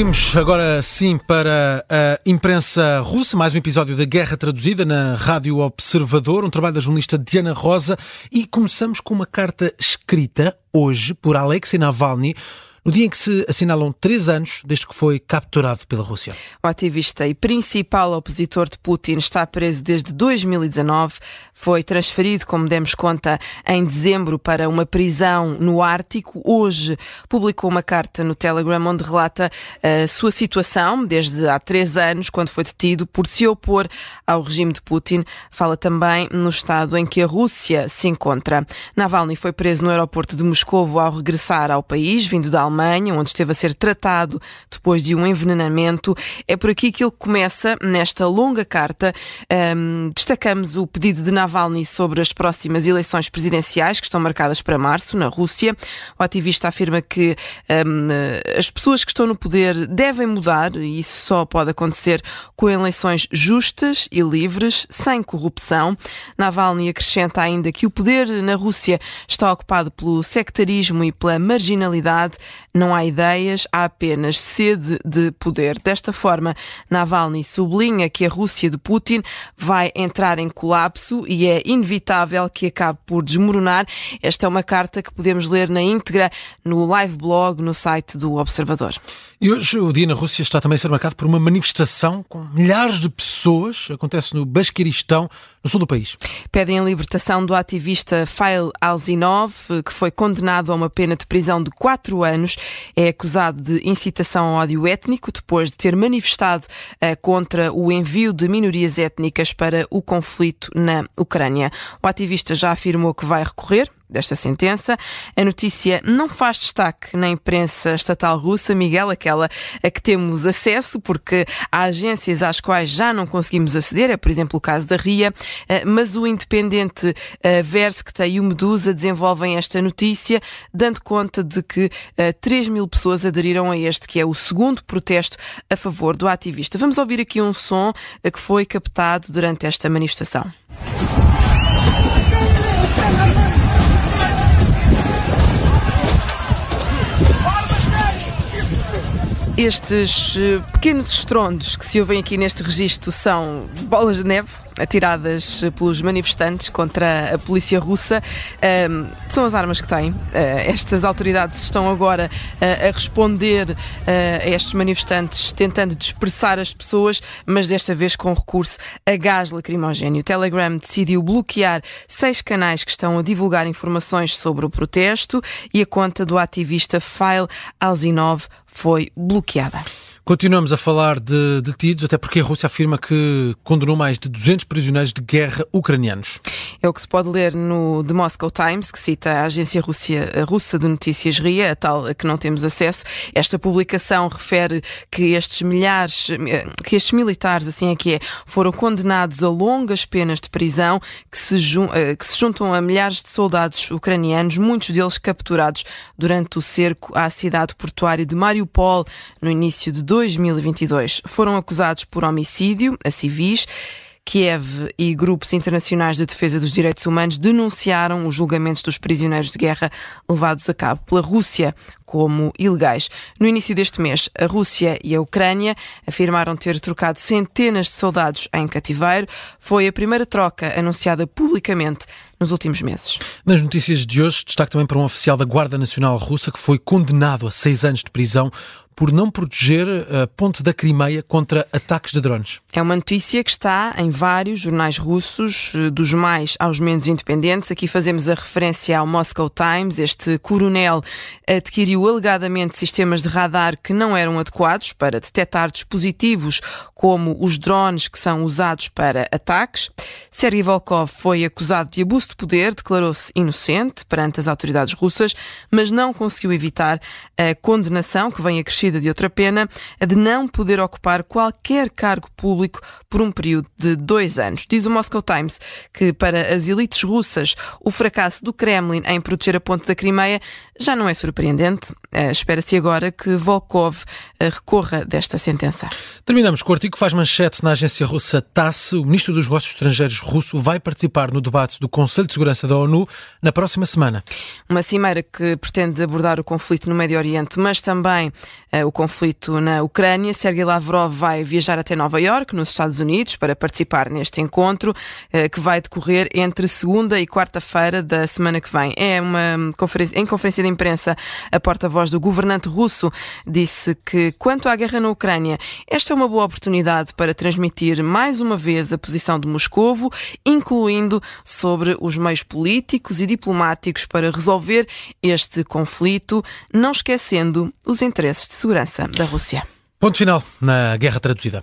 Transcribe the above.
Seguimos agora sim para a imprensa russa, mais um episódio da Guerra Traduzida na Rádio Observador, um trabalho da jornalista Diana Rosa. E começamos com uma carta escrita hoje por Alexei Navalny no dia em que se assinalam três anos desde que foi capturado pela Rússia. O ativista e principal opositor de Putin está preso desde 2019. Foi transferido, como demos conta, em dezembro para uma prisão no Ártico. Hoje publicou uma carta no Telegram onde relata a sua situação desde há três anos, quando foi detido por se opor ao regime de Putin. Fala também no estado em que a Rússia se encontra. Navalny foi preso no aeroporto de Moscovo ao regressar ao país, vindo da Alemanha, onde esteve a ser tratado depois de um envenenamento. É por aqui que ele começa, nesta longa carta. Um, destacamos o pedido de Navalny sobre as próximas eleições presidenciais, que estão marcadas para março, na Rússia. O ativista afirma que um, as pessoas que estão no poder devem mudar, e isso só pode acontecer com eleições justas e livres, sem corrupção. Navalny acrescenta ainda que o poder na Rússia está ocupado pelo sectarismo e pela marginalidade. Não há ideias, há apenas sede de poder. Desta forma, Navalny sublinha que a Rússia de Putin vai entrar em colapso e é inevitável que acabe por desmoronar. Esta é uma carta que podemos ler na íntegra no live blog no site do Observador. E hoje o dia na Rússia está também a ser marcado por uma manifestação com milhares de pessoas. Acontece no Basquiristão, no sul do país. Pedem a libertação do ativista Fail Alzinov, que foi condenado a uma pena de prisão de quatro anos. É acusado de incitação ao ódio étnico depois de ter manifestado uh, contra o envio de minorias étnicas para o conflito na Ucrânia. O ativista já afirmou que vai recorrer desta sentença. A notícia não faz destaque na imprensa estatal russa, Miguel, aquela a que temos acesso, porque há agências às quais já não conseguimos aceder, é por exemplo o caso da RIA, eh, mas o independente eh, Verskta e o Medusa desenvolvem esta notícia, dando conta de que 3 eh, mil pessoas aderiram a este, que é o segundo protesto a favor do ativista. Vamos ouvir aqui um som que foi captado durante esta manifestação. Estes eh, pequenos estrondos que se ouvem aqui neste registro são bolas de neve atiradas pelos manifestantes contra a polícia russa. Um, são as armas que têm. Uh, estas autoridades estão agora uh, a responder uh, a estes manifestantes, tentando dispersar as pessoas, mas desta vez com recurso a gás lacrimogéneo. O Telegram decidiu bloquear seis canais que estão a divulgar informações sobre o protesto e a conta do ativista Fail Alzinov foi bloqueada. Continuamos a falar de detidos, até porque a Rússia afirma que condenou mais de 200 prisioneiros de guerra ucranianos. É o que se pode ler no The Moscow Times, que cita a agência Rússia, a russa de notícias RIA, a tal a que não temos acesso. Esta publicação refere que estes milhares, que estes militares, assim é que é, foram condenados a longas penas de prisão que se, eh, que se juntam a milhares de soldados ucranianos, muitos deles capturados durante o cerco à cidade portuária de Mariupol no início de 2022. Foram acusados por homicídio a civis. Kiev e grupos internacionais de defesa dos direitos humanos denunciaram os julgamentos dos prisioneiros de guerra levados a cabo pela Rússia como ilegais. No início deste mês, a Rússia e a Ucrânia afirmaram ter trocado centenas de soldados em cativeiro. Foi a primeira troca anunciada publicamente nos últimos meses. Nas notícias de hoje, destaque também para um oficial da Guarda Nacional Russa que foi condenado a seis anos de prisão por não proteger a ponte da Crimeia contra ataques de drones. É uma notícia que está em vários jornais russos, dos mais aos menos independentes. Aqui fazemos a referência ao Moscow Times. Este coronel adquiriu alegadamente sistemas de radar que não eram adequados para detectar dispositivos como os drones que são usados para ataques. Sergei Volkov foi acusado de abuso de poder, declarou-se inocente perante as autoridades russas, mas não conseguiu evitar a condenação que vem acrescida de outra pena, a de não poder ocupar qualquer cargo público por um período de dois anos. Diz o Moscow Times que para as elites russas o fracasso do Kremlin em proteger a ponte da Crimeia já não é surpreendente. Uh, Espera-se agora que Volkov uh, recorra desta sentença. Terminamos com o artigo que faz manchete na agência russa TASS. O ministro dos Negócios Estrangeiros russo vai participar no debate do Conselho de Segurança da ONU na próxima semana. Uma cimeira que pretende abordar o conflito no Médio Oriente, mas também uh, o conflito na Ucrânia. Sergei Lavrov vai viajar até Nova York, nos Estados Unidos, para participar neste encontro que vai decorrer entre segunda e quarta-feira da semana que vem. É uma conferência, em conferência de imprensa, a porta-voz do governante russo disse que, quanto à guerra na Ucrânia, esta é uma boa oportunidade para transmitir mais uma vez a posição de Moscovo, incluindo sobre os meios políticos e diplomáticos para resolver este conflito, não esquecendo os interesses de segurança da Rússia. Ponto final na guerra traduzida.